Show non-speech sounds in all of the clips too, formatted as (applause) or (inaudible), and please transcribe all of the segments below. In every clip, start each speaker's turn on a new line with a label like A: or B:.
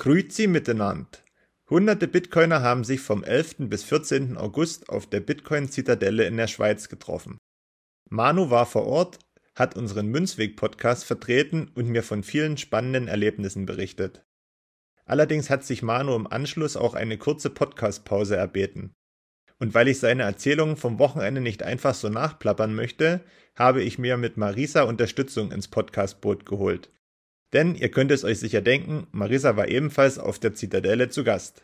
A: Grüezi miteinander. Hunderte Bitcoiner haben sich vom 11. bis 14. August auf der Bitcoin-Zitadelle in der Schweiz getroffen. Manu war vor Ort, hat unseren Münzweg-Podcast vertreten und mir von vielen spannenden Erlebnissen berichtet. Allerdings hat sich Manu im Anschluss auch eine kurze Podcast-Pause erbeten. Und weil ich seine Erzählungen vom Wochenende nicht einfach so nachplappern möchte, habe ich mir mit Marisa Unterstützung ins Podcastboot geholt. Denn ihr könnt es euch sicher denken, Marisa war ebenfalls auf der Zitadelle zu Gast.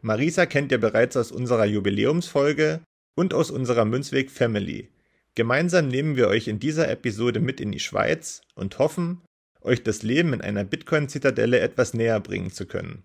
A: Marisa kennt ihr bereits aus unserer Jubiläumsfolge und aus unserer Münzweg Family. Gemeinsam nehmen wir euch in dieser Episode mit in die Schweiz und hoffen, euch das Leben in einer Bitcoin-Zitadelle etwas näher bringen zu können.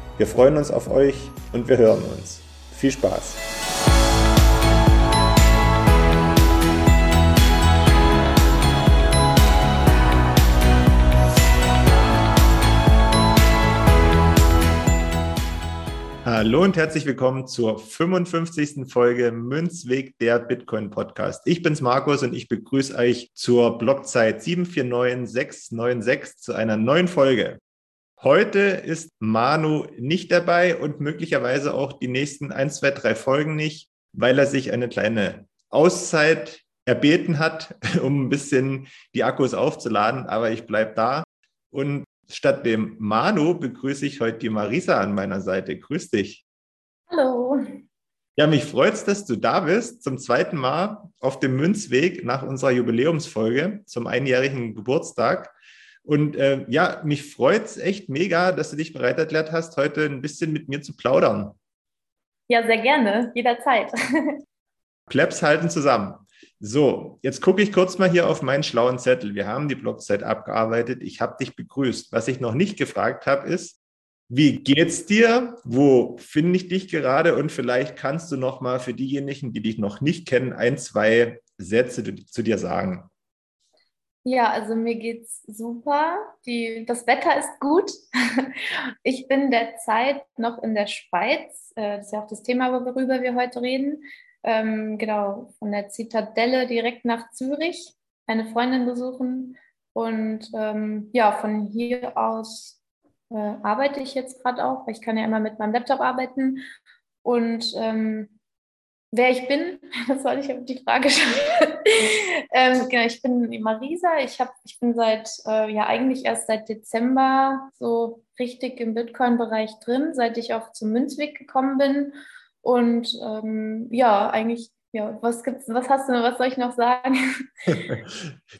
A: wir freuen uns auf euch und wir hören uns. Viel Spaß! Hallo und herzlich willkommen zur 55. Folge Münzweg der Bitcoin Podcast. Ich bin's Markus und ich begrüße euch zur Blockzeit 749696 zu einer neuen Folge. Heute ist Manu nicht dabei und möglicherweise auch die nächsten ein, zwei, drei Folgen nicht, weil er sich eine kleine Auszeit erbeten hat, (laughs) um ein bisschen die Akkus aufzuladen. Aber ich bleibe da. Und statt dem Manu begrüße ich heute die Marisa an meiner Seite. Grüß dich.
B: Hallo.
A: Ja, mich freut es, dass du da bist, zum zweiten Mal auf dem Münzweg nach unserer Jubiläumsfolge zum einjährigen Geburtstag. Und äh, ja, mich freut es echt mega, dass du dich bereit erklärt hast, heute ein bisschen mit mir zu plaudern.
B: Ja, sehr gerne, jederzeit. (laughs)
A: Plebs halten zusammen. So, jetzt gucke ich kurz mal hier auf meinen schlauen Zettel. Wir haben die Blockzeit abgearbeitet. Ich habe dich begrüßt. Was ich noch nicht gefragt habe, ist, wie geht's dir? Wo finde ich dich gerade? Und vielleicht kannst du noch mal für diejenigen, die dich noch nicht kennen, ein, zwei Sätze zu dir sagen.
B: Ja, also mir geht's super. Die, das Wetter ist gut. (laughs) Ich bin derzeit noch in der Schweiz. Äh, das ist ja auch das Thema, worüber wir heute reden. Ähm, genau, von der Zitadelle direkt nach Zürich, eine Freundin besuchen. Und ähm, ja, von hier aus äh, arbeite ich jetzt gerade auch, weil ich kann ja immer mit meinem Laptop arbeiten. Und ähm, wer ich bin, (laughs) das soll ich auf die Frage stellen. (laughs) ähm, genau, ich bin Marisa. Ich, hab, ich bin seit, äh, ja, eigentlich erst seit Dezember so richtig im Bitcoin-Bereich drin, seit ich auch zum Münzweg gekommen bin. Und ähm, ja, eigentlich, ja, was gibt's, was hast du, was soll ich noch sagen? (laughs)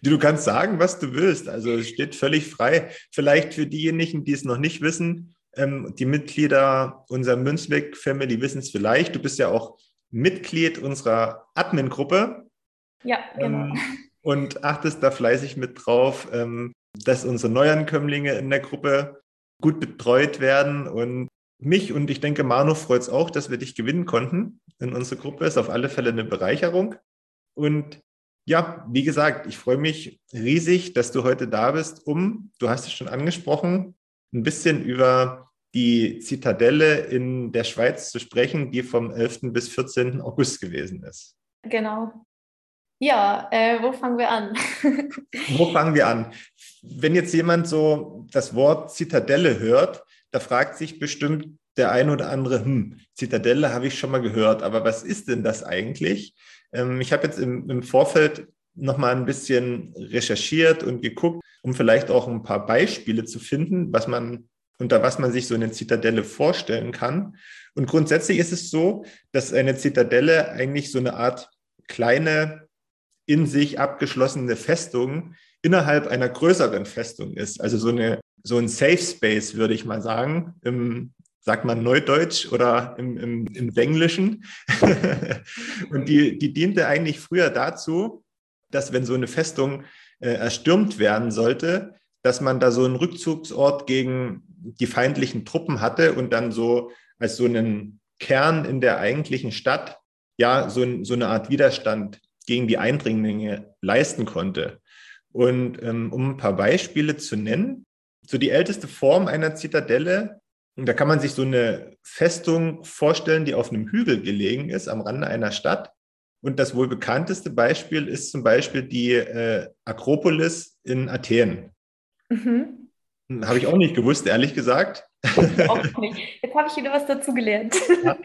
A: du kannst sagen, was du willst. Also es steht völlig frei. Vielleicht für diejenigen, die es noch nicht wissen, ähm, die Mitglieder unserer Münzweg-Family wissen es vielleicht. Du bist ja auch Mitglied unserer Admin-Gruppe.
B: Ja, genau. Ähm,
A: und achtest da fleißig mit drauf, ähm, dass unsere Neuankömmlinge in der Gruppe gut betreut werden. Und mich und ich denke, Manu freut es auch, dass wir dich gewinnen konnten in unsere Gruppe. Ist auf alle Fälle eine Bereicherung. Und ja, wie gesagt, ich freue mich riesig, dass du heute da bist, um, du hast es schon angesprochen, ein bisschen über die Zitadelle in der Schweiz zu sprechen, die vom 11. bis 14. August gewesen ist.
B: Genau. Ja, äh, wo fangen wir an? (laughs)
A: wo fangen wir an? Wenn jetzt jemand so das Wort Zitadelle hört, da fragt sich bestimmt der ein oder andere, hm, Zitadelle habe ich schon mal gehört, aber was ist denn das eigentlich? Ähm, ich habe jetzt im, im Vorfeld noch mal ein bisschen recherchiert und geguckt, um vielleicht auch ein paar Beispiele zu finden, was man unter was man sich so eine Zitadelle vorstellen kann. Und grundsätzlich ist es so, dass eine Zitadelle eigentlich so eine Art kleine, in sich abgeschlossene Festung innerhalb einer größeren Festung ist. Also so eine so ein Safe Space, würde ich mal sagen, im, sagt man Neudeutsch oder im, im, im Englischen. (laughs) und die, die diente eigentlich früher dazu, dass wenn so eine Festung äh, erstürmt werden sollte, dass man da so einen Rückzugsort gegen die feindlichen Truppen hatte und dann so als so einen Kern in der eigentlichen Stadt ja so, so eine Art Widerstand gegen die Eindringlinge leisten konnte. Und ähm, um ein paar Beispiele zu nennen, so die älteste Form einer Zitadelle, da kann man sich so eine Festung vorstellen, die auf einem Hügel gelegen ist, am Rande einer Stadt. Und das wohl bekannteste Beispiel ist zum Beispiel die äh, Akropolis in Athen. Mhm. Habe ich auch nicht gewusst, ehrlich gesagt.
B: Auch nicht. Jetzt habe ich wieder was dazu gelernt. Ja.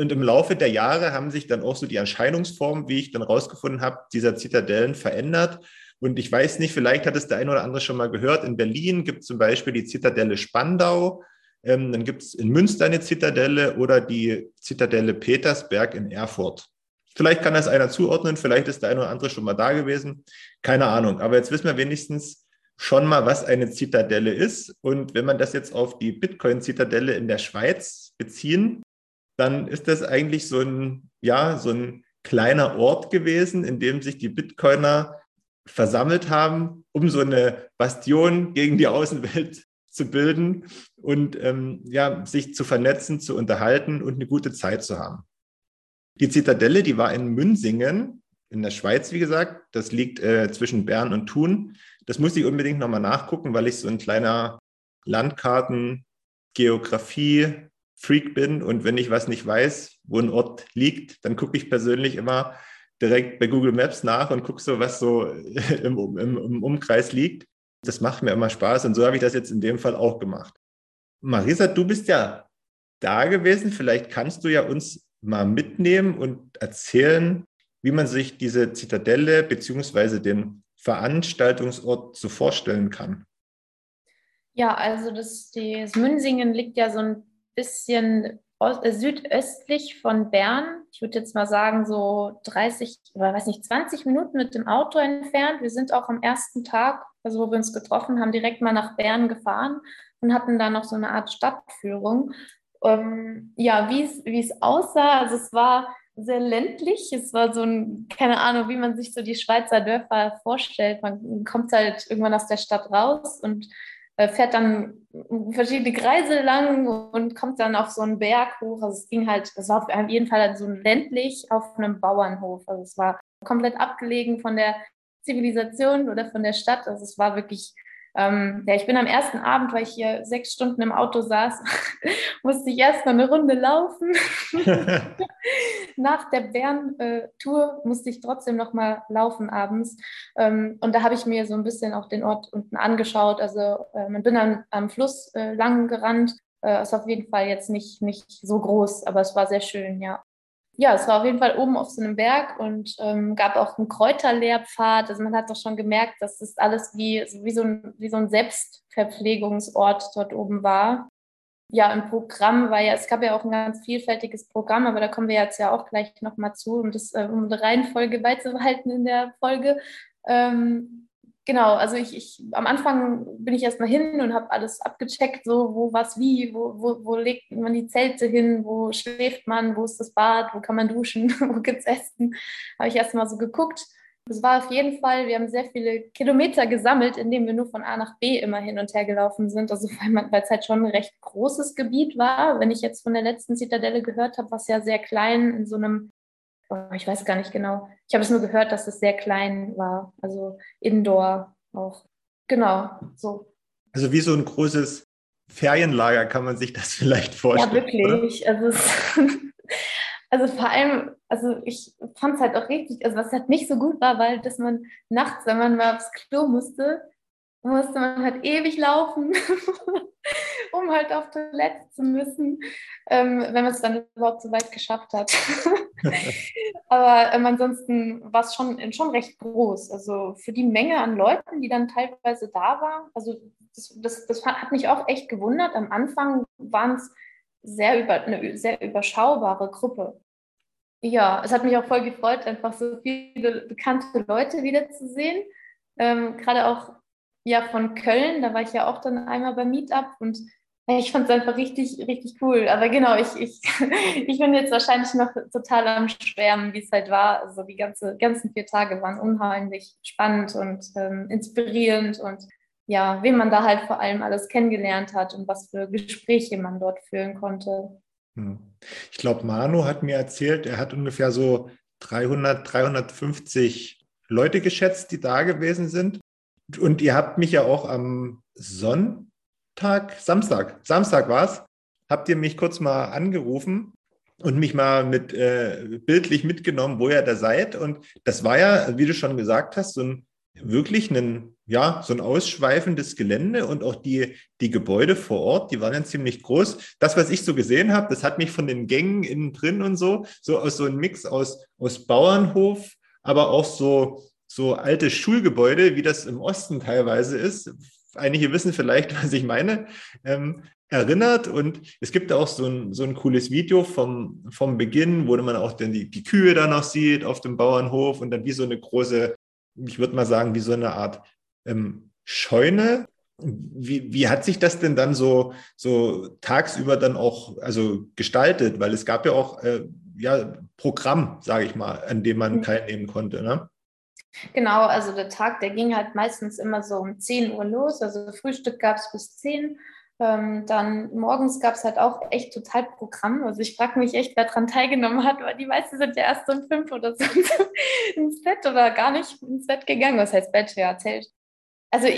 A: Und im Laufe der Jahre haben sich dann auch so die Erscheinungsformen, wie ich dann rausgefunden habe, dieser Zitadellen verändert. Und ich weiß nicht, vielleicht hat es der eine oder andere schon mal gehört. In Berlin gibt es zum Beispiel die Zitadelle Spandau. Ähm, dann gibt es in Münster eine Zitadelle oder die Zitadelle Petersberg in Erfurt. Vielleicht kann das einer zuordnen, vielleicht ist der eine oder andere schon mal da gewesen. Keine Ahnung. Aber jetzt wissen wir wenigstens schon mal, was eine Zitadelle ist. Und wenn man das jetzt auf die Bitcoin-Zitadelle in der Schweiz beziehen, dann ist das eigentlich so ein, ja, so ein kleiner Ort gewesen, in dem sich die Bitcoiner versammelt haben, um so eine Bastion gegen die Außenwelt (laughs) zu bilden und ähm, ja, sich zu vernetzen, zu unterhalten und eine gute Zeit zu haben. Die Zitadelle, die war in Münsingen in der Schweiz, wie gesagt. Das liegt äh, zwischen Bern und Thun. Das muss ich unbedingt nochmal nachgucken, weil ich so ein kleiner Landkarten-Geografie-Freak bin. Und wenn ich was nicht weiß, wo ein Ort liegt, dann gucke ich persönlich immer direkt bei Google Maps nach und gucke so, was so (laughs) im, im, im Umkreis liegt. Das macht mir immer Spaß und so habe ich das jetzt in dem Fall auch gemacht. Marisa, du bist ja da gewesen. Vielleicht kannst du ja uns mal mitnehmen und erzählen, wie man sich diese Zitadelle beziehungsweise den Veranstaltungsort so vorstellen kann.
B: Ja, also das, das Münsingen liegt ja so ein bisschen äh, südöstlich von Bern. Ich würde jetzt mal sagen, so 30 oder weiß nicht, 20 Minuten mit dem Auto entfernt. Wir sind auch am ersten Tag, also wo wir uns getroffen haben, direkt mal nach Bern gefahren und hatten da noch so eine Art Stadtführung. Ähm, ja, wie es aussah, also es war sehr ländlich. Es war so ein, keine Ahnung, wie man sich so die Schweizer Dörfer vorstellt. Man kommt halt irgendwann aus der Stadt raus und äh, fährt dann verschiedene Kreise lang und kommt dann auf so einen Berg hoch. Also es ging halt, es war auf jeden Fall so ländlich auf einem Bauernhof. Also es war komplett abgelegen von der Zivilisation oder von der Stadt. Also es war wirklich ähm, ja, ich bin am ersten Abend, weil ich hier sechs Stunden im Auto saß, (laughs) musste ich erst mal eine Runde laufen. (laughs) Nach der Bern-Tour musste ich trotzdem noch mal laufen abends. Ähm, und da habe ich mir so ein bisschen auch den Ort unten angeschaut. Also äh, man bin dann am Fluss äh, lang gerannt. Äh, ist auf jeden Fall jetzt nicht, nicht so groß, aber es war sehr schön, ja ja, es war auf jeden Fall oben auf so einem Berg und ähm, gab auch einen Kräuterlehrpfad. Also man hat doch schon gemerkt, dass das alles wie, wie, so, ein, wie so ein Selbstverpflegungsort dort oben war. Ja, im Programm war ja, es gab ja auch ein ganz vielfältiges Programm, aber da kommen wir jetzt ja auch gleich nochmal zu, um das, äh, um eine Reihenfolge beizubehalten in der Folge. Ähm, genau, also ich, ich am Anfang bin ich erstmal hin und habe alles abgecheckt, so wo was wie, wo, wo, wo legt man die Zelte hin, wo schläft man, wo ist das Bad, wo kann man duschen, (laughs) wo gibt es Essen. Habe ich erstmal so geguckt. Es war auf jeden Fall, wir haben sehr viele Kilometer gesammelt, indem wir nur von A nach B immer hin und her gelaufen sind. Also weil es halt schon ein recht großes Gebiet war. Wenn ich jetzt von der letzten Zitadelle gehört habe, was ja sehr klein in so einem oh, ich weiß gar nicht genau. Ich habe es nur gehört, dass es sehr klein war, also Indoor auch. Genau, so.
A: Also wie so ein großes Ferienlager kann man sich das (laughs) vielleicht vorstellen.
B: Ja, wirklich. Also, es, (laughs) also vor allem, also ich fand es halt auch richtig, also was halt nicht so gut war, weil dass man nachts, wenn man mal aufs Klo musste, musste man halt ewig laufen, (laughs) um halt auf Toilette zu müssen, ähm, wenn man es dann überhaupt so weit geschafft hat. (laughs) Aber ähm, ansonsten war es schon, schon recht groß. Also für die Menge an Leuten, die dann teilweise da waren, also das, das, das hat mich auch echt gewundert. Am Anfang waren es sehr über, eine sehr überschaubare Gruppe. Ja, es hat mich auch voll gefreut, einfach so viele bekannte Leute wiederzusehen. Ähm, Gerade auch ja, von Köln, da war ich ja auch dann einmal beim Meetup und ich fand es einfach richtig, richtig cool. Aber genau, ich, ich, (laughs) ich bin jetzt wahrscheinlich noch total am Schwärmen, wie es halt war. Also die ganze, ganzen vier Tage waren unheimlich spannend und ähm, inspirierend und ja, wen man da halt vor allem alles kennengelernt hat und was für Gespräche man dort führen konnte.
A: Ich glaube, Manu hat mir erzählt, er hat ungefähr so 300, 350 Leute geschätzt, die da gewesen sind. Und ihr habt mich ja auch am Sonntag, Samstag, Samstag war es, habt ihr mich kurz mal angerufen und mich mal mit äh, bildlich mitgenommen, wo ihr da seid. Und das war ja, wie du schon gesagt hast, so ein wirklich ein, ja, so ein ausschweifendes Gelände und auch die, die Gebäude vor Ort, die waren ja ziemlich groß. Das, was ich so gesehen habe, das hat mich von den Gängen innen drin und so, so aus so einem Mix aus, aus Bauernhof, aber auch so, so alte Schulgebäude, wie das im Osten teilweise ist. Einige wissen vielleicht, (laughs) was ich meine. Ähm, erinnert und es gibt auch so ein, so ein cooles Video vom, vom Beginn, wo man auch dann die, die Kühe da noch sieht auf dem Bauernhof und dann wie so eine große, ich würde mal sagen, wie so eine Art ähm, Scheune. Wie, wie hat sich das denn dann so, so tagsüber dann auch also gestaltet? Weil es gab ja auch äh, ja, Programm, sage ich mal, an dem man mhm. teilnehmen konnte. Ne?
B: Genau, also der Tag, der ging halt meistens immer so um 10 Uhr los. Also Frühstück gab es bis 10 ähm, dann morgens gab es halt auch echt total Programm. Also ich frage mich echt, wer daran teilgenommen hat, weil die meisten sind ja erst um fünf oder so (laughs) ins Bett oder gar nicht ins Bett gegangen. Was heißt Bett? Ja, Zelt. Also,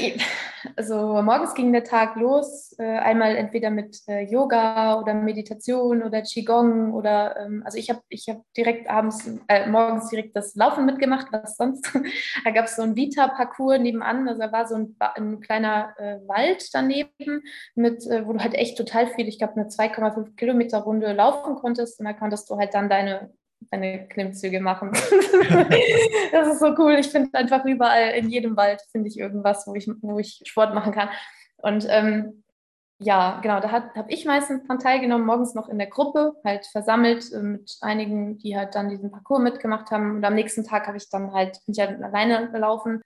B: also morgens ging der Tag los, äh, einmal entweder mit äh, Yoga oder Meditation oder Qigong oder ähm, also ich habe ich hab direkt abends, äh, morgens direkt das Laufen mitgemacht, was sonst. (laughs) da gab es so ein Vita-Parcours nebenan, also da war so ein, ein kleiner äh, Wald daneben, mit, äh, wo du halt echt total viel, ich glaube eine 2,5 Kilometer Runde laufen konntest und da konntest du halt dann deine deine Klimmzüge machen. (laughs) das ist so cool. Ich finde einfach überall, in jedem Wald finde ich irgendwas, wo ich, wo ich Sport machen kann. Und ähm, ja, genau, da habe ich meistens dran teilgenommen, morgens noch in der Gruppe, halt versammelt äh, mit einigen, die halt dann diesen Parcours mitgemacht haben. Und am nächsten Tag habe ich dann halt, bin ich halt alleine gelaufen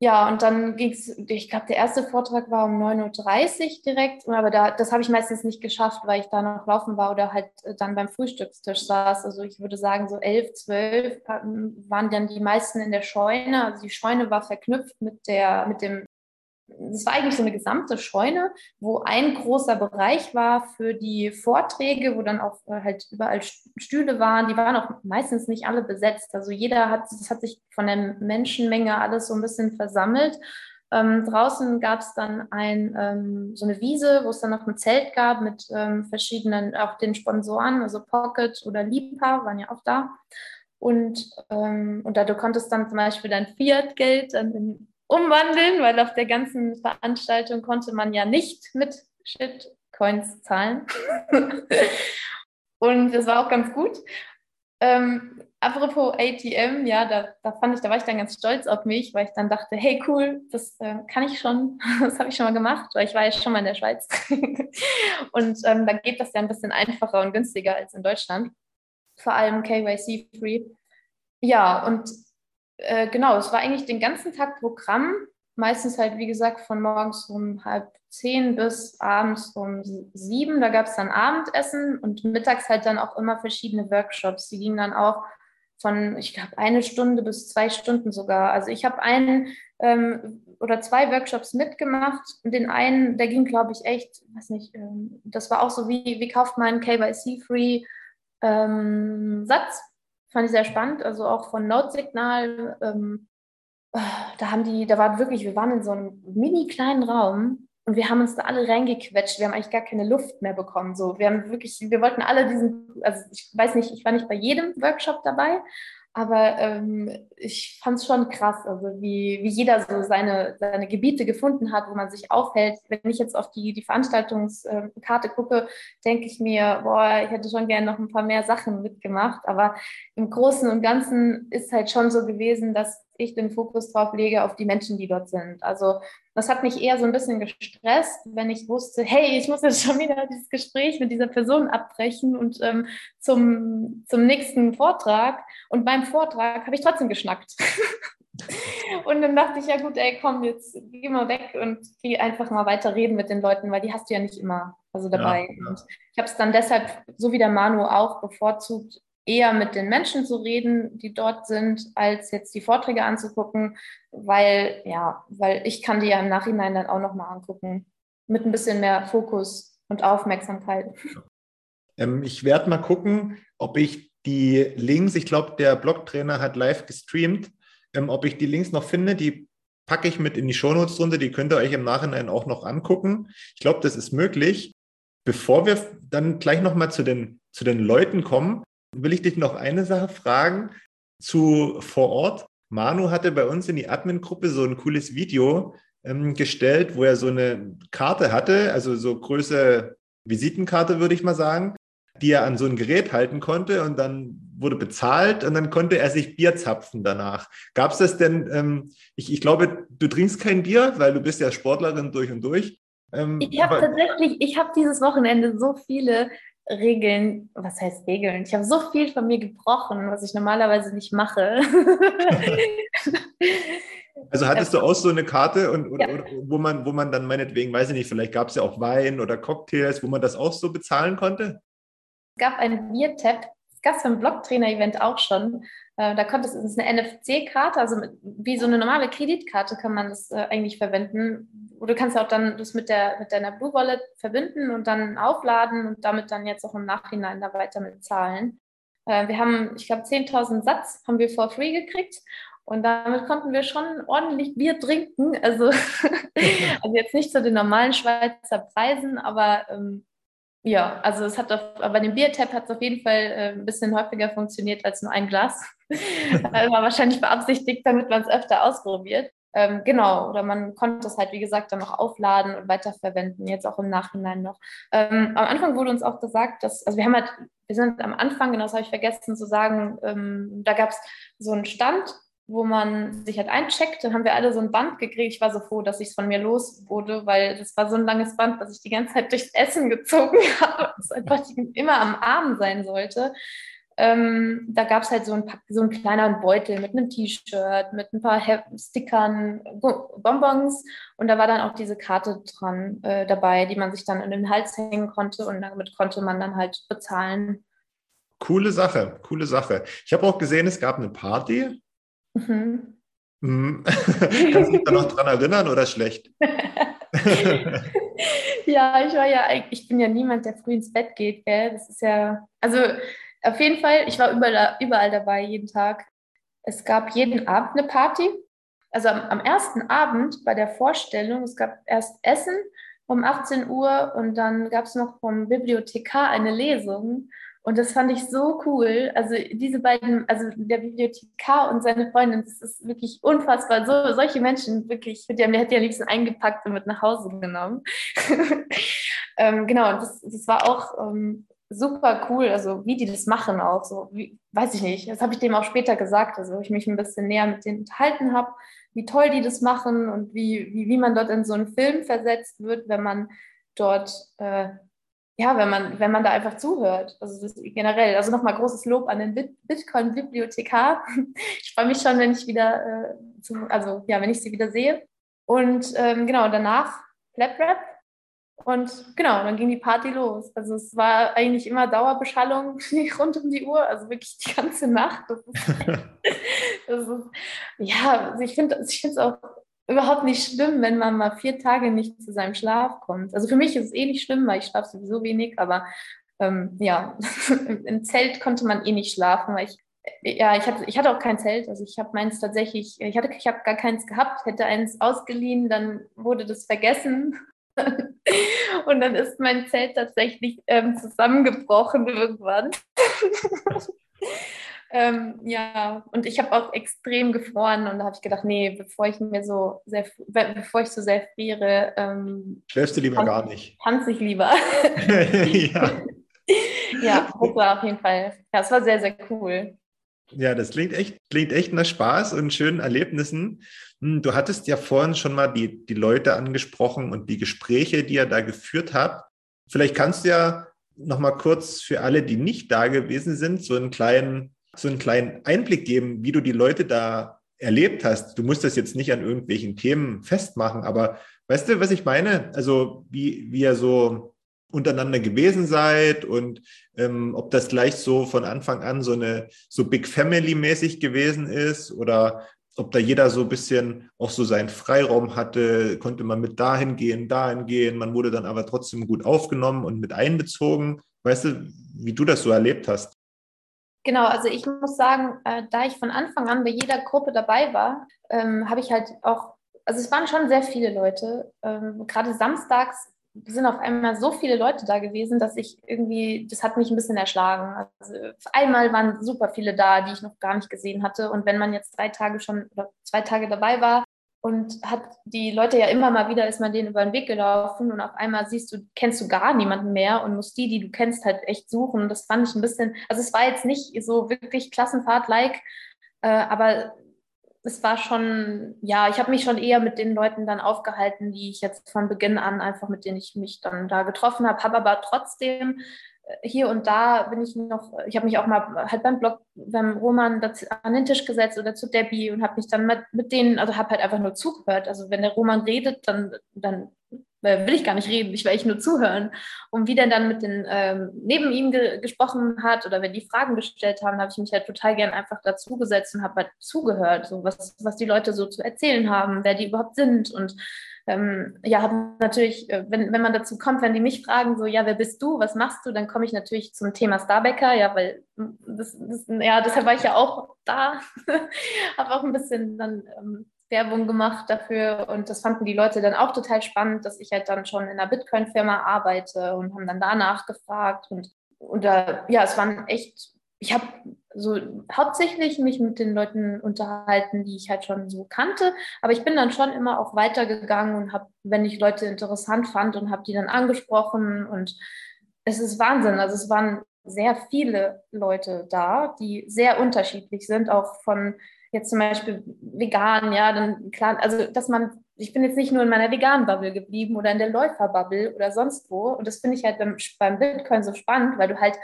B: ja, und dann ging es, ich glaube, der erste Vortrag war um 9.30 Uhr direkt, aber da, das habe ich meistens nicht geschafft, weil ich da noch laufen war oder halt äh, dann beim Frühstückstisch saß. Also ich würde sagen, so 11, 12 waren dann die meisten in der Scheune. Also die Scheune war verknüpft mit, der, mit dem es war eigentlich so eine gesamte Scheune, wo ein großer Bereich war für die Vorträge, wo dann auch äh, halt überall Stühle waren. Die waren auch meistens nicht alle besetzt. Also jeder hat, das hat sich von der Menschenmenge alles so ein bisschen versammelt. Ähm, draußen gab es dann ein, ähm, so eine Wiese, wo es dann noch ein Zelt gab mit ähm, verschiedenen, auch den Sponsoren, also Pocket oder Lipa waren ja auch da. Und, ähm, und da du konntest dann zum Beispiel dein Fiat-Geld dann in umwandeln, weil auf der ganzen Veranstaltung konnte man ja nicht mit Shitcoins zahlen. (laughs) und das war auch ganz gut. Ähm, apropos ATM, ja, da, da fand ich, da war ich dann ganz stolz auf mich, weil ich dann dachte, hey cool, das äh, kann ich schon, (laughs) das habe ich schon mal gemacht, weil ich war ja schon mal in der Schweiz. (laughs) und ähm, da geht das ja ein bisschen einfacher und günstiger als in Deutschland. Vor allem KYC-free. Ja, und äh, genau, es war eigentlich den ganzen Tag Programm, meistens halt, wie gesagt, von morgens um halb zehn bis abends um sieben. Da gab es dann Abendessen und mittags halt dann auch immer verschiedene Workshops. Die gingen dann auch von, ich glaube, eine Stunde bis zwei Stunden sogar. Also ich habe einen ähm, oder zwei Workshops mitgemacht und den einen, der ging, glaube ich, echt, weiß nicht, ähm, das war auch so wie, wie kauft man KYC-Free ähm, Satz Fand ich sehr spannend, also auch von Notsignal. Ähm, da haben die, da war wirklich, wir waren in so einem mini kleinen Raum und wir haben uns da alle reingequetscht. Wir haben eigentlich gar keine Luft mehr bekommen. So, wir haben wirklich, wir wollten alle diesen, also ich weiß nicht, ich war nicht bei jedem Workshop dabei, aber ähm, ich fand es schon krass, also wie, wie jeder so seine, seine Gebiete gefunden hat, wo man sich aufhält. Wenn ich jetzt auf die, die Veranstaltungskarte gucke, denke ich mir, boah, ich hätte schon gerne noch ein paar mehr Sachen mitgemacht. Aber im Großen und Ganzen ist halt schon so gewesen, dass ich den Fokus drauf lege auf die Menschen, die dort sind. Also das hat mich eher so ein bisschen gestresst, wenn ich wusste, hey, ich muss jetzt schon wieder dieses Gespräch mit dieser Person abbrechen und ähm, zum, zum nächsten Vortrag. Und beim Vortrag habe ich trotzdem geschnackt. (laughs) und dann dachte ich, ja gut, ey, komm, jetzt geh mal weg und geh einfach mal weiter reden mit den Leuten, weil die hast du ja nicht immer also dabei. Ja, ja. Und ich habe es dann deshalb, so wie der Manu auch, bevorzugt, eher mit den Menschen zu reden, die dort sind, als jetzt die Vorträge anzugucken, weil, ja, weil ich kann die ja im Nachhinein dann auch nochmal angucken, mit ein bisschen mehr Fokus und Aufmerksamkeit.
A: Ähm, ich werde mal gucken, ob ich die Links, ich glaube, der Blogtrainer hat live gestreamt, ähm, ob ich die Links noch finde, die packe ich mit in die Shownotes drunter, die könnt ihr euch im Nachhinein auch noch angucken. Ich glaube, das ist möglich. Bevor wir dann gleich nochmal zu den, zu den Leuten kommen, will ich dich noch eine Sache fragen zu vor Ort. Manu hatte bei uns in die Admin-Gruppe so ein cooles Video ähm, gestellt, wo er so eine Karte hatte, also so Größe Visitenkarte, würde ich mal sagen, die er an so ein Gerät halten konnte und dann wurde bezahlt und dann konnte er sich Bier zapfen danach. Gab es das denn, ähm, ich, ich glaube, du trinkst kein Bier, weil du bist ja Sportlerin durch und durch.
B: Ähm, ich habe tatsächlich, ich habe dieses Wochenende so viele Regeln, was heißt Regeln? Ich habe so viel von mir gebrochen, was ich normalerweise nicht mache. (laughs)
A: also hattest du auch so eine Karte und, und ja. wo man, wo man dann meinetwegen, weiß ich nicht, vielleicht gab es ja auch Wein oder Cocktails, wo man das auch so bezahlen konnte?
B: Es gab ein Biertap, das gab es beim Blocktrainer-Event auch schon. Äh, da kommt es, ist eine NFC-Karte, also mit, wie so eine normale Kreditkarte kann man das äh, eigentlich verwenden. Oder du kannst auch dann das mit, der, mit deiner Blue Wallet verbinden und dann aufladen und damit dann jetzt auch im Nachhinein da weiter mit zahlen. Äh, wir haben, ich glaube, 10.000 Satz haben wir for free gekriegt und damit konnten wir schon ordentlich Bier trinken. Also, (laughs) also jetzt nicht zu den normalen Schweizer Preisen, aber ähm, ja, also es hat auf, bei dem Biertap hat es auf jeden Fall äh, ein bisschen häufiger funktioniert als nur ein Glas. (laughs) also war wahrscheinlich beabsichtigt, damit man es öfter ausprobiert. Ähm, genau, oder man konnte es halt, wie gesagt, dann noch aufladen und weiterverwenden, jetzt auch im Nachhinein noch. Ähm, am Anfang wurde uns auch gesagt, dass, also wir haben halt, wir sind am Anfang, genau das habe ich vergessen zu sagen, ähm, da gab es so einen Stand wo man sich halt eincheckt. Dann haben wir alle so ein Band gekriegt. Ich war so froh, dass ich es von mir los wurde, weil das war so ein langes Band, dass ich die ganze Zeit durchs Essen gezogen (laughs) habe, das einfach immer am Arm sein sollte. Ähm, da gab es halt so ein, so einen kleineren Beutel mit einem T-Shirt, mit ein paar He Stickern, Bonbons und da war dann auch diese Karte dran äh, dabei, die man sich dann in den Hals hängen konnte und damit konnte man dann halt bezahlen.
A: Coole Sache, coole Sache. Ich habe auch gesehen, es gab eine Party Mhm. Mhm. (laughs) Kannst du dich da noch dran erinnern oder schlecht? (laughs)
B: ja, ich war ja ich bin ja niemand, der früh ins Bett geht, gell? Das ist ja, also auf jeden Fall, ich war überall, überall dabei, jeden Tag. Es gab jeden Abend eine Party. Also am, am ersten Abend bei der Vorstellung, es gab erst Essen um 18 Uhr und dann gab es noch vom Bibliothekar eine Lesung. Und das fand ich so cool. Also diese beiden, also der Bibliothekar und seine Freundin, das ist wirklich unfassbar. So, solche Menschen, wirklich, die haben hat die am liebsten eingepackt und mit nach Hause genommen. (laughs) ähm, genau, und das, das war auch ähm, super cool, also wie die das machen auch. So, wie, weiß ich nicht. Das habe ich dem auch später gesagt, also ich mich ein bisschen näher mit denen unterhalten habe, wie toll die das machen und wie, wie, wie man dort in so einen Film versetzt wird, wenn man dort äh, ja, wenn man, wenn man da einfach zuhört. Also das generell, also nochmal großes Lob an den Bitcoin-Bibliothekar. (laughs) Ich freue mich schon, wenn ich wieder, äh, zu, also ja, wenn ich sie wieder sehe. Und ähm, genau, danach Flap Rap. Und genau, dann ging die Party los. Also es war eigentlich immer Dauerbeschallung (laughs) rund um die Uhr, also wirklich die ganze Nacht. Das ist, (laughs) das ist, ja, also ich finde ich es auch überhaupt nicht schlimm, wenn man mal vier Tage nicht zu seinem Schlaf kommt. Also für mich ist es eh nicht schlimm, weil ich schlafe sowieso wenig, aber ähm, ja, (laughs) im Zelt konnte man eh nicht schlafen, weil ich ja, ich hatte, ich hatte auch kein Zelt, also ich habe meins tatsächlich, ich hatte, ich habe gar keins gehabt, hätte eins ausgeliehen, dann wurde das vergessen (laughs) und dann ist mein Zelt tatsächlich ähm, zusammengebrochen (laughs) irgendwann. Ähm, ja, und ich habe auch extrem gefroren und da habe ich gedacht, nee, bevor ich mir so sehr, bevor ich so sehr friere, ähm,
A: schläfst du lieber tanz, gar nicht.
B: Tanze ich lieber. (laughs) ja. ja, das war auf jeden Fall, ja, es war sehr, sehr cool.
A: Ja, das klingt echt, klingt echt nach Spaß und schönen Erlebnissen. Hm, du hattest ja vorhin schon mal die, die Leute angesprochen und die Gespräche, die ihr da geführt habt. Vielleicht kannst du ja noch mal kurz für alle, die nicht da gewesen sind, so einen kleinen so einen kleinen Einblick geben, wie du die Leute da erlebt hast. Du musst das jetzt nicht an irgendwelchen Themen festmachen, aber weißt du, was ich meine? Also wie, wie ihr so untereinander gewesen seid und ähm, ob das gleich so von Anfang an so eine so Big Family mäßig gewesen ist oder ob da jeder so ein bisschen auch so seinen Freiraum hatte, konnte man mit dahin gehen, dahin gehen, man wurde dann aber trotzdem gut aufgenommen und mit einbezogen. Weißt du, wie du das so erlebt hast?
B: Genau, also ich muss sagen, äh, da ich von Anfang an bei jeder Gruppe dabei war, ähm, habe ich halt auch, also es waren schon sehr viele Leute. Ähm, gerade samstags sind auf einmal so viele Leute da gewesen, dass ich irgendwie, das hat mich ein bisschen erschlagen. Also einmal waren super viele da, die ich noch gar nicht gesehen hatte. Und wenn man jetzt drei Tage schon oder zwei Tage dabei war und hat die Leute ja immer mal wieder, ist man denen über den Weg gelaufen und auf einmal siehst du, kennst du gar niemanden mehr und musst die, die du kennst, halt echt suchen. Das fand ich ein bisschen, also es war jetzt nicht so wirklich Klassenfahrt-like, äh, aber es war schon, ja, ich habe mich schon eher mit den Leuten dann aufgehalten, die ich jetzt von Beginn an einfach, mit denen ich mich dann da getroffen habe, habe aber trotzdem hier und da bin ich noch, ich habe mich auch mal halt beim Blog, beim Roman an den Tisch gesetzt oder zu Debbie und habe mich dann mit, mit denen, also habe halt einfach nur zugehört. Also wenn der Roman redet, dann, dann äh, will ich gar nicht reden, ich will echt nur zuhören. Und wie der dann mit den ähm, neben ihm ge gesprochen hat oder wenn die Fragen gestellt haben, habe ich mich halt total gern einfach dazugesetzt und habe halt zugehört, so was, was die Leute so zu erzählen haben, wer die überhaupt sind und ähm, ja, habe natürlich, äh, wenn, wenn man dazu kommt, wenn die mich fragen, so, ja, wer bist du, was machst du, dann komme ich natürlich zum Thema Starbacker, ja, weil das, das, ja, deshalb war ich ja auch da, (laughs) habe auch ein bisschen dann ähm, Werbung gemacht dafür und das fanden die Leute dann auch total spannend, dass ich halt dann schon in einer Bitcoin-Firma arbeite und haben dann danach gefragt und, und da, ja, es waren echt, ich habe so hauptsächlich mich mit den Leuten unterhalten, die ich halt schon so kannte, aber ich bin dann schon immer auch weitergegangen und habe, wenn ich Leute interessant fand und habe die dann angesprochen und es ist Wahnsinn, also es waren sehr viele Leute da, die sehr unterschiedlich sind, auch von jetzt zum Beispiel vegan, ja, dann klar, also dass man, ich bin jetzt nicht nur in meiner veganen Bubble geblieben oder in der Läufer-Bubble oder sonst wo. Und das finde ich halt beim, beim Bitcoin so spannend, weil du halt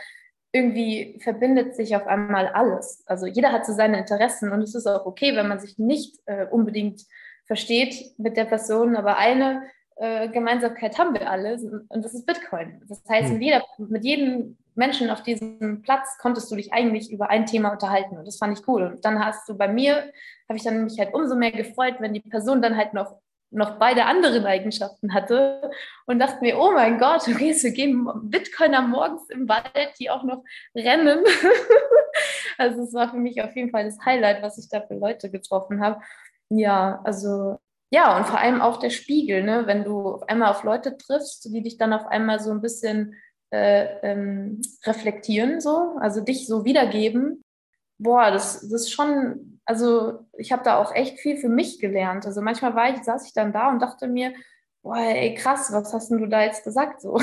B: irgendwie verbindet sich auf einmal alles. Also jeder hat so seine Interessen und es ist auch okay, wenn man sich nicht äh, unbedingt versteht mit der Person, aber eine äh, Gemeinsamkeit haben wir alle und das ist Bitcoin. Das heißt, hm. mit, jeder, mit jedem Menschen auf diesem Platz konntest du dich eigentlich über ein Thema unterhalten und das fand ich cool. Und dann hast du bei mir, habe ich dann mich halt umso mehr gefreut, wenn die Person dann halt noch noch beide anderen Eigenschaften hatte und dachte mir, oh mein Gott, okay, wir gehen Bitcoiner morgens im Wald, die auch noch rennen. (laughs) also es war für mich auf jeden Fall das Highlight, was ich da für Leute getroffen habe. Ja, also ja, und vor allem auch der Spiegel, ne? wenn du auf einmal auf Leute triffst, die dich dann auf einmal so ein bisschen äh, ähm, reflektieren, so, also dich so wiedergeben. Boah, das, das ist schon, also ich habe da auch echt viel für mich gelernt. Also manchmal war ich, saß ich dann da und dachte mir, boah, ey, krass, was hast denn du da jetzt gesagt? So.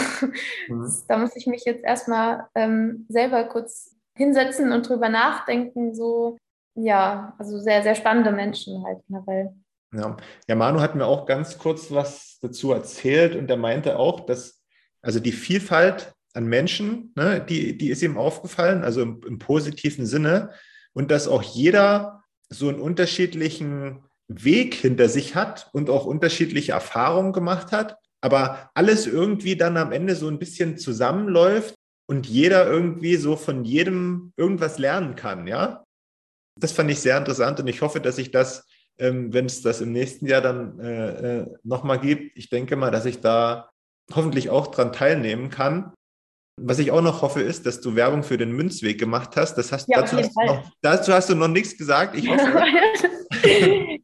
B: Mhm. Da muss ich mich jetzt erstmal ähm, selber kurz hinsetzen und drüber nachdenken, so, ja, also sehr, sehr spannende Menschen halt generell.
A: Ja. ja, Manu hat mir auch ganz kurz was dazu erzählt und er meinte auch, dass also die Vielfalt an Menschen, ne, die, die ist ihm aufgefallen, also im, im positiven Sinne und dass auch jeder so einen unterschiedlichen Weg hinter sich hat und auch unterschiedliche Erfahrungen gemacht hat, aber alles irgendwie dann am Ende so ein bisschen zusammenläuft und jeder irgendwie so von jedem irgendwas lernen kann, ja. Das fand ich sehr interessant und ich hoffe, dass ich das ähm, wenn es das im nächsten Jahr dann äh, äh nochmal gibt. Ich denke mal, dass ich da hoffentlich auch dran teilnehmen kann. Was ich auch noch hoffe, ist, dass du Werbung für den Münzweg gemacht hast. Das hast, ja, dazu, hast noch, dazu, hast du noch nichts gesagt. Ich hoffe. (laughs)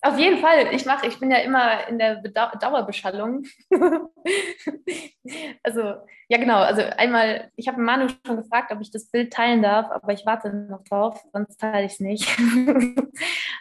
B: Auf jeden Fall. Ich mache, ich bin ja immer in der Dauerbeschallung. (laughs) also, ja genau. Also einmal, ich habe Manu schon gefragt, ob ich das Bild teilen darf, aber ich warte noch drauf, sonst teile ich es nicht. (laughs)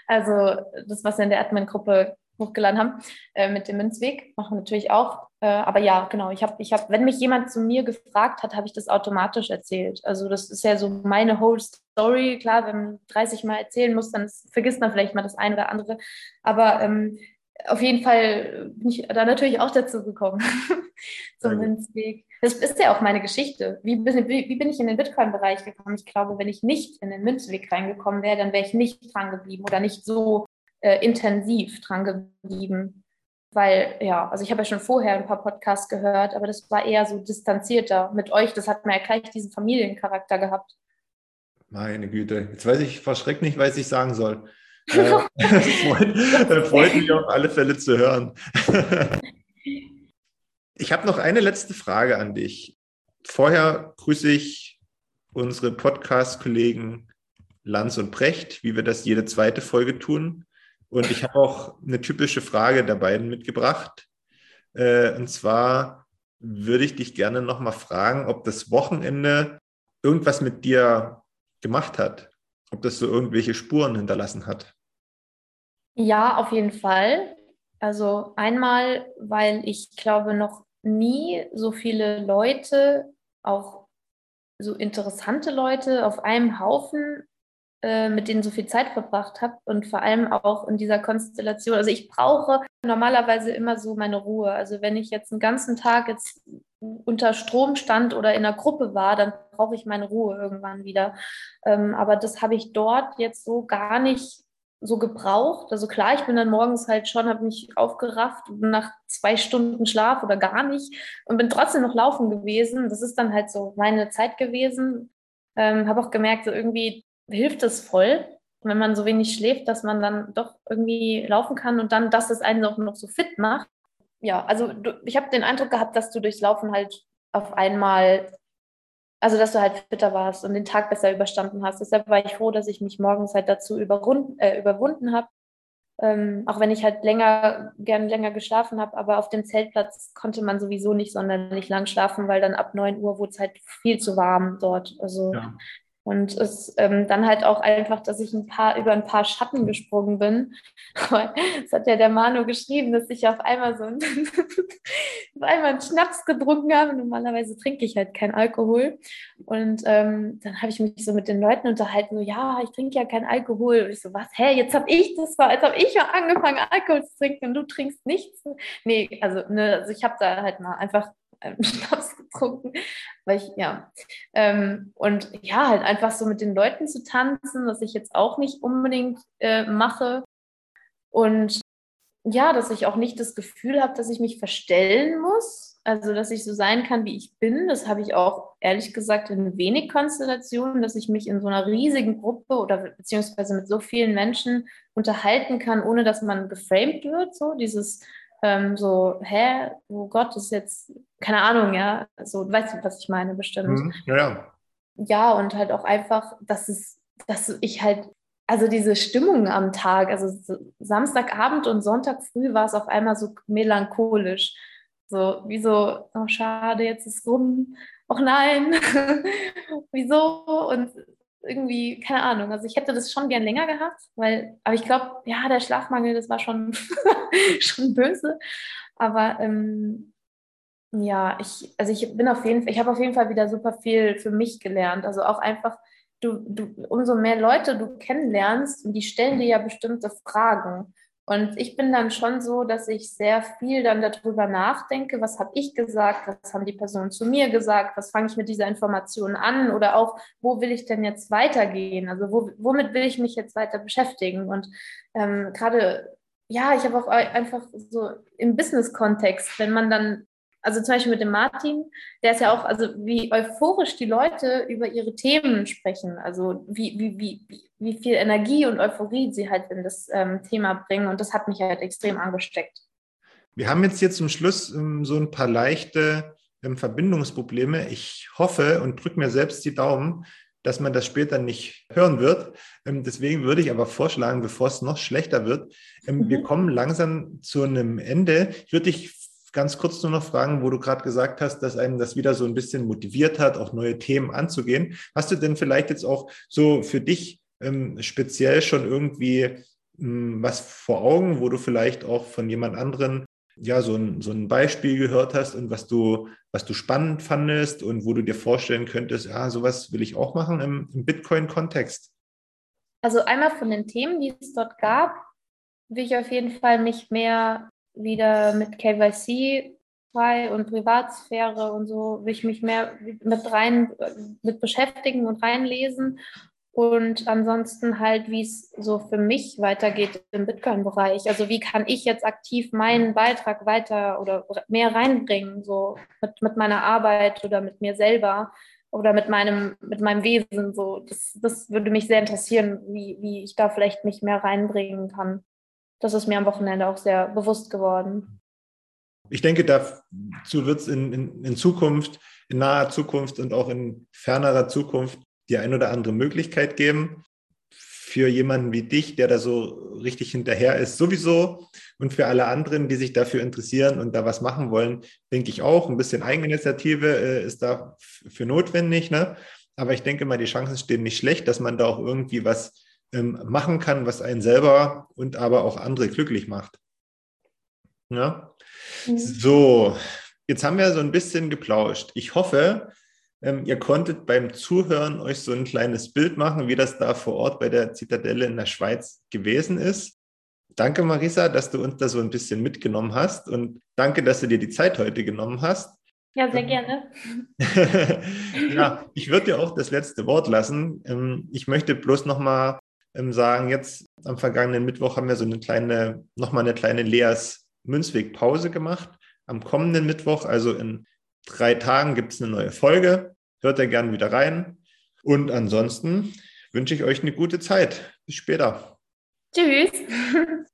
B: also das, was in der Admin-Gruppe hochgeladen haben, äh, mit dem Münzweg, machen wir natürlich auch. Äh, aber ja, genau, ich habe, ich hab, wenn mich jemand zu mir gefragt hat, habe ich das automatisch erzählt. Also das ist ja so meine whole Story. Klar, wenn man 30 Mal erzählen muss, dann vergisst man vielleicht mal das eine oder andere. Aber ähm, auf jeden Fall bin ich da natürlich auch dazu gekommen, (laughs) zum Münzweg. Das ist ja auch meine Geschichte. Wie bin, wie, wie bin ich in den Bitcoin-Bereich gekommen? Ich glaube, wenn ich nicht in den Münzweg reingekommen wäre, dann wäre ich nicht dran geblieben oder nicht so äh, intensiv dran geblieben. Weil, ja, also ich habe ja schon vorher ein paar Podcasts gehört, aber das war eher so distanzierter mit euch. Das hat mir ja gleich diesen Familiencharakter gehabt.
A: Meine Güte, jetzt weiß ich verschreckt nicht, was ich sagen soll. (laughs) Äh, (laughs) freut, freut mich auf alle Fälle zu hören. (laughs) ich habe noch eine letzte Frage an dich. Vorher grüße ich unsere Podcast-Kollegen Lanz und Brecht, wie wir das jede zweite Folge tun. Und ich habe auch eine typische Frage der beiden mitgebracht. Äh, und zwar würde ich dich gerne nochmal fragen, ob das Wochenende irgendwas mit dir gemacht hat, ob das so irgendwelche Spuren hinterlassen hat.
B: Ja, auf jeden Fall. Also einmal, weil ich glaube, noch nie so viele Leute, auch so interessante Leute auf einem Haufen äh, mit denen so viel Zeit verbracht habe und vor allem auch in dieser Konstellation. Also ich brauche normalerweise immer so meine Ruhe. Also wenn ich jetzt einen ganzen Tag jetzt unter Strom stand oder in einer Gruppe war, dann brauche ich meine Ruhe irgendwann wieder. Ähm, aber das habe ich dort jetzt so gar nicht so gebraucht. Also klar, ich bin dann morgens halt schon, habe mich aufgerafft nach zwei Stunden Schlaf oder gar nicht und bin trotzdem noch laufen gewesen. Das ist dann halt so meine Zeit gewesen. Ähm, habe auch gemerkt, so irgendwie hilft es voll, wenn man so wenig schläft, dass man dann doch irgendwie laufen kann und dann, dass es einen auch noch so fit macht. Ja, also du, ich habe den Eindruck gehabt, dass du durchs Laufen halt auf einmal, also dass du halt fitter warst und den Tag besser überstanden hast. Deshalb war ich froh, dass ich mich morgens halt dazu überwunden, äh, überwunden habe. Ähm, auch wenn ich halt länger, gern länger geschlafen habe, aber auf dem Zeltplatz konnte man sowieso nicht sonderlich lang schlafen, weil dann ab 9 Uhr wurde es halt viel zu warm dort. Also ja. Und es ähm, dann halt auch einfach, dass ich ein paar über ein paar Schatten gesprungen bin. (laughs) Das hat ja der Manu geschrieben, dass ich auf einmal so ein, (laughs) auf einmal einen Schnaps getrunken habe. Normalerweise trinke ich halt keinen Alkohol. Und ähm, dann habe ich mich so mit den Leuten unterhalten, so, ja, ich trinke ja keinen Alkohol. Und ich so, was, hä, jetzt habe ich das war, als habe ich mal angefangen, Alkohol zu trinken und du trinkst nichts. Nee, also, ne, also ich habe da halt mal einfach (laughs) Schnaps getrunken, weil ich, ja. Ähm, und ja, halt einfach so mit den Leuten zu tanzen, was ich jetzt auch nicht unbedingt äh, mache. Und ja, dass ich auch nicht das Gefühl habe, dass ich mich verstellen muss. Also, dass ich so sein kann, wie ich bin. Das habe ich auch ehrlich gesagt in wenig Konstellationen, dass ich mich in so einer riesigen Gruppe oder beziehungsweise mit so vielen Menschen unterhalten kann, ohne dass man geframed wird. So dieses, ähm, so, hä, oh Gott, das ist jetzt, keine Ahnung, ja, so, du weißt, was ich meine, bestimmt. Mhm,
A: ja, ja.
B: Ja, und halt auch einfach, dass es, dass ich halt, also diese Stimmung am Tag, also so Samstagabend und Sonntag früh war es auf einmal so melancholisch. So, wie so, oh schade, jetzt ist rum. Och nein, (laughs) wieso? Und irgendwie, keine Ahnung. Also ich hätte das schon gern länger gehabt, weil, aber ich glaube, ja, der Schlafmangel, das war schon, (laughs) schon böse. Aber ähm, ja, ich, also ich bin auf jeden Fall, ich habe auf jeden Fall wieder super viel für mich gelernt. Also auch einfach, du, du, umso mehr Leute du kennenlernst, und die stellen dir ja bestimmte Fragen. Und ich bin dann schon so, dass ich sehr viel dann darüber nachdenke, was habe ich gesagt, was haben die Personen zu mir gesagt, was fange ich mit dieser Information an oder auch, wo will ich denn jetzt weitergehen? Also wo, womit will ich mich jetzt weiter beschäftigen? Und ähm, gerade, ja, ich habe auch einfach so im Business-Kontext, wenn man dann also zum Beispiel mit dem Martin, der ist ja auch, also wie euphorisch die Leute über ihre Themen sprechen, also wie, wie, wie, wie viel Energie und Euphorie sie halt in das ähm, Thema bringen und das hat mich halt extrem angesteckt.
A: Wir haben jetzt hier zum Schluss ähm, so ein paar leichte ähm, Verbindungsprobleme. Ich hoffe und drücke mir selbst die Daumen, dass man das später nicht hören wird. Ähm, deswegen würde ich aber vorschlagen, bevor es noch schlechter wird, ähm, mhm. wir kommen langsam zu einem Ende. Ich würde dich ganz kurz nur noch fragen, wo du gerade gesagt hast, dass einem das wieder so ein bisschen motiviert hat, auch neue Themen anzugehen. Hast du denn vielleicht jetzt auch so für dich ähm, speziell schon irgendwie ähm, was vor Augen, wo du vielleicht auch von jemand anderen ja so ein, so ein Beispiel gehört hast und was du, was du spannend fandest und wo du dir vorstellen könntest, ja, sowas will ich auch machen im, im Bitcoin-Kontext?
B: Also einmal von den Themen, die es dort gab, will ich auf jeden Fall mich mehr wieder mit KYC frei und Privatsphäre und so will ich mich mehr mit rein mit beschäftigen und reinlesen und ansonsten halt, wie es so für mich weitergeht im Bitcoin-Bereich. Also wie kann ich jetzt aktiv meinen Beitrag weiter oder mehr reinbringen, so mit, mit meiner Arbeit oder mit mir selber oder mit meinem, mit meinem Wesen. So, das, das würde mich sehr interessieren, wie, wie ich da vielleicht mich mehr reinbringen kann. Das ist mir am Wochenende auch sehr bewusst geworden.
A: Ich denke, dazu wird es in, in, in Zukunft, in naher Zukunft und auch in fernerer Zukunft die ein oder andere Möglichkeit geben. Für jemanden wie dich, der da so richtig hinterher ist, sowieso. Und für alle anderen, die sich dafür interessieren und da was machen wollen, denke ich auch. Ein bisschen Eigeninitiative äh, ist da für notwendig. Ne? Aber ich denke mal, die Chancen stehen nicht schlecht, dass man da auch irgendwie was ähm, machen kann, was einen selber und aber auch andere glücklich macht. Ja? Mhm. So, jetzt haben wir so ein bisschen geplauscht. Ich hoffe, ähm, ihr konntet beim Zuhören euch so ein kleines Bild machen, wie das da vor Ort bei der Zitadelle in der Schweiz gewesen ist. Danke, Marisa, dass du uns da so ein bisschen mitgenommen hast und danke, dass du dir die Zeit heute genommen hast.
B: Ja, sehr gerne. (laughs)
A: ja, ich würde dir auch das letzte Wort lassen. Ähm, ich möchte bloß nochmal sagen, jetzt am vergangenen Mittwoch haben wir so eine kleine, nochmal eine kleine Leas Münzweg-Pause gemacht. Am kommenden Mittwoch, also in drei Tagen gibt es eine neue Folge. Hört da gerne wieder rein. Und ansonsten wünsche ich euch eine gute Zeit. Bis später.
B: Tschüss. (laughs)